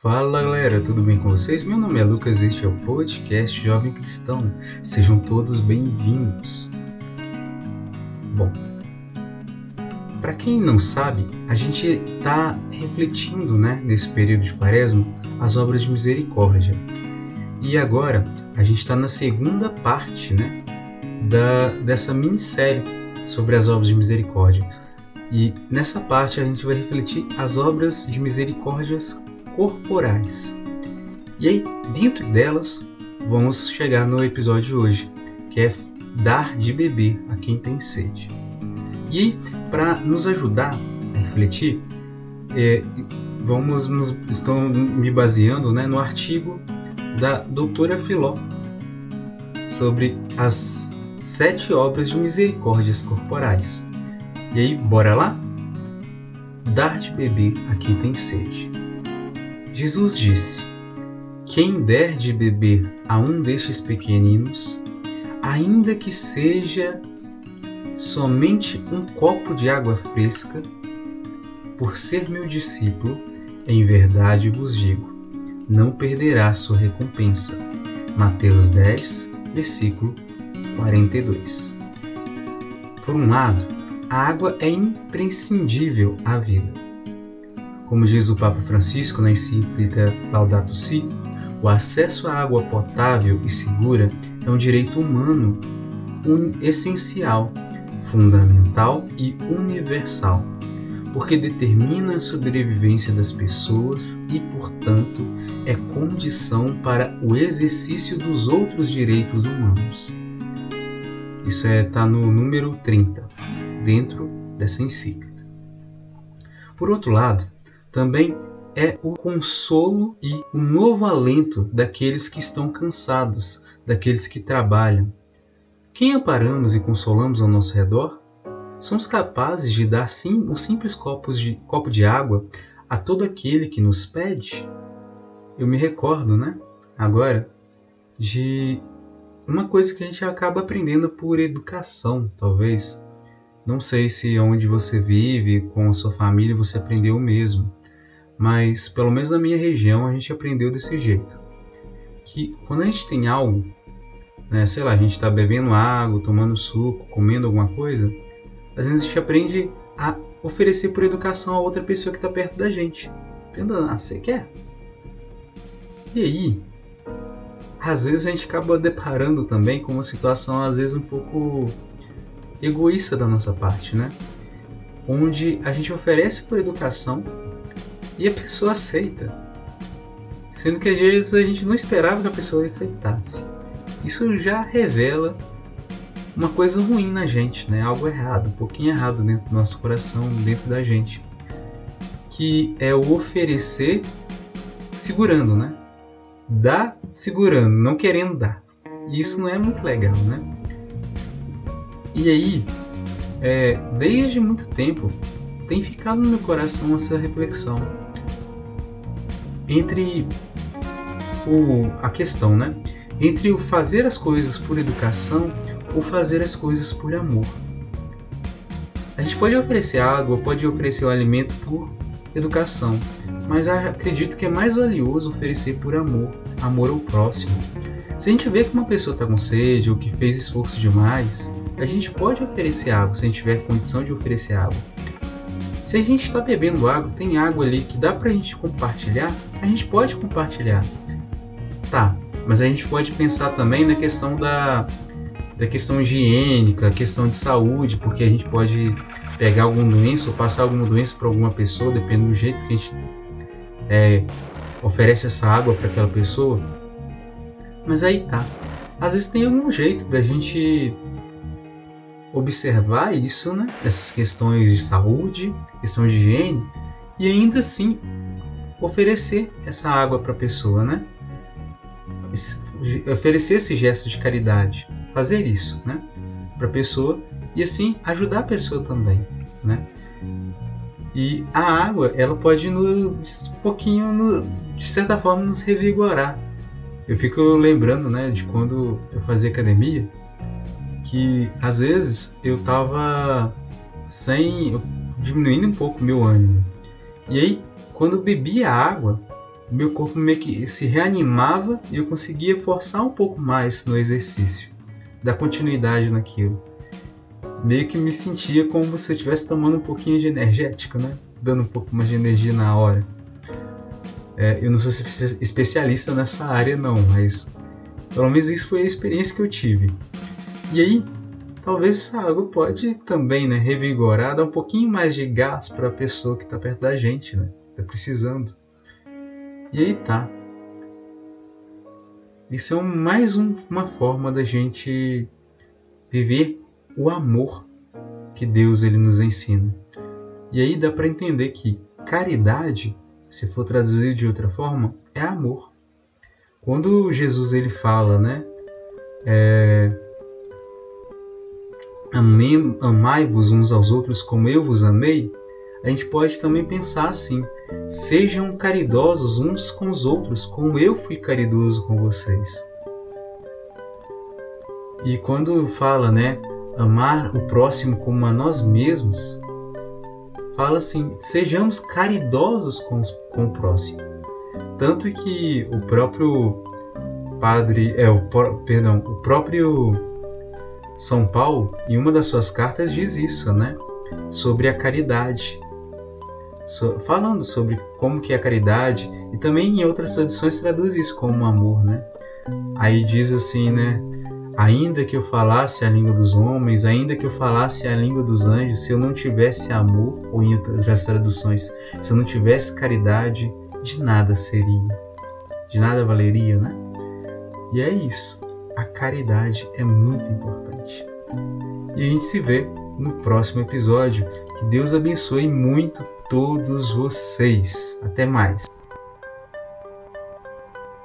Fala galera, tudo bem com vocês? Meu nome é Lucas, este é o podcast Jovem Cristão. Sejam todos bem-vindos. Bom, para quem não sabe, a gente está refletindo, né, nesse período de Quaresma, as obras de misericórdia. E agora a gente está na segunda parte, né, da dessa minissérie sobre as obras de misericórdia. E nessa parte a gente vai refletir as obras de misericórdias corporais. E aí, dentro delas, vamos chegar no episódio de hoje, que é dar de beber a quem tem sede. E para nos ajudar a refletir, é, vamos nos, estão me baseando né, no artigo da doutora Filó sobre as sete obras de misericórdias corporais. E aí, bora lá? Dar de beber a quem tem sede. Jesus disse: Quem der de beber a um destes pequeninos, ainda que seja somente um copo de água fresca, por ser meu discípulo, em verdade vos digo, não perderá sua recompensa. Mateus 10, versículo 42. Por um lado, a água é imprescindível à vida como diz o Papa Francisco na encíclica Laudato Si, o acesso à água potável e segura é um direito humano um essencial, fundamental e universal, porque determina a sobrevivência das pessoas e, portanto, é condição para o exercício dos outros direitos humanos. Isso está é, tá no número 30, dentro dessa encíclica. Por outro lado, também é o consolo e o novo alento daqueles que estão cansados, daqueles que trabalham. Quem amparamos e consolamos ao nosso redor? Somos capazes de dar sim um simples copo de, copo de água a todo aquele que nos pede? Eu me recordo, né, agora, de uma coisa que a gente acaba aprendendo por educação, talvez. Não sei se onde você vive, com a sua família, você aprendeu o mesmo mas pelo menos na minha região a gente aprendeu desse jeito. Que quando a gente tem algo, né, sei lá, a gente está bebendo água, tomando suco, comendo alguma coisa, às vezes a gente aprende a oferecer por educação a outra pessoa que está perto da gente. Perguntando, ah, você quer? E aí, às vezes a gente acaba deparando também com uma situação, às vezes, um pouco egoísta da nossa parte, né? Onde a gente oferece por educação e a pessoa aceita. Sendo que às vezes a gente não esperava que a pessoa aceitasse. Isso já revela uma coisa ruim na gente, né? Algo errado, um pouquinho errado dentro do nosso coração, dentro da gente. Que é o oferecer segurando, né? Dar segurando, não querendo dar. E isso não é muito legal, né? E aí, é, desde muito tempo, tem ficado no meu coração essa reflexão entre o, a questão, né? Entre o fazer as coisas por educação ou fazer as coisas por amor. A gente pode oferecer água, pode oferecer o alimento por educação, mas acredito que é mais valioso oferecer por amor, amor ao próximo. Se a gente vê que uma pessoa está com sede ou que fez esforço demais, a gente pode oferecer água se a gente tiver condição de oferecer água. Se a gente está bebendo água, tem água ali que dá para a gente compartilhar, a gente pode compartilhar. Tá, mas a gente pode pensar também na questão da, da questão higiênica, questão de saúde, porque a gente pode pegar alguma doença ou passar alguma doença para alguma pessoa, dependendo do jeito que a gente é, oferece essa água para aquela pessoa. Mas aí tá. Às vezes tem algum jeito da gente observar isso, né? Essas questões de saúde, questão de higiene, e ainda assim oferecer essa água para a pessoa, né? oferecer esse gesto de caridade, fazer isso, né? Para a pessoa e assim ajudar a pessoa também, né? E a água, ela pode no, um pouquinho, no, de certa forma, nos revigorar. Eu fico lembrando, né, de quando eu fazia academia, que às vezes eu tava sem. diminuindo um pouco meu ânimo. E aí, quando eu bebia água, meu corpo meio que se reanimava e eu conseguia forçar um pouco mais no exercício, dar continuidade naquilo. Meio que me sentia como se eu estivesse tomando um pouquinho de energético, né? Dando um pouco mais de energia na hora. É, eu não sou especialista nessa área não, mas pelo menos isso foi a experiência que eu tive. E aí, talvez essa água pode também né, revigorar, dar um pouquinho mais de gás para a pessoa que está perto da gente, né? Está precisando. E aí tá. Isso é um, mais um, uma forma da gente viver o amor que Deus ele nos ensina. E aí dá para entender que caridade, se for traduzido de outra forma, é amor. Quando Jesus ele fala, né? É, Amai-vos uns aos outros como eu vos amei, a gente pode também pensar assim: sejam caridosos uns com os outros, como eu fui caridoso com vocês. E quando fala, né, amar o próximo como a nós mesmos, fala assim: sejamos caridosos com, os, com o próximo. Tanto que o próprio padre, é o perdão, o próprio São Paulo, em uma das suas cartas diz isso, né? Sobre a caridade so, falando sobre como que é a caridade e também em outras traduções traduz isso como amor, né? Aí diz assim, né? Ainda que eu falasse a língua dos homens, ainda que eu falasse a língua dos anjos, se eu não tivesse amor, ou em outras traduções, se eu não tivesse caridade, de nada seria, de nada valeria, né? E é isso. A caridade é muito importante. E a gente se vê no próximo episódio. Que Deus abençoe muito todos vocês. Até mais.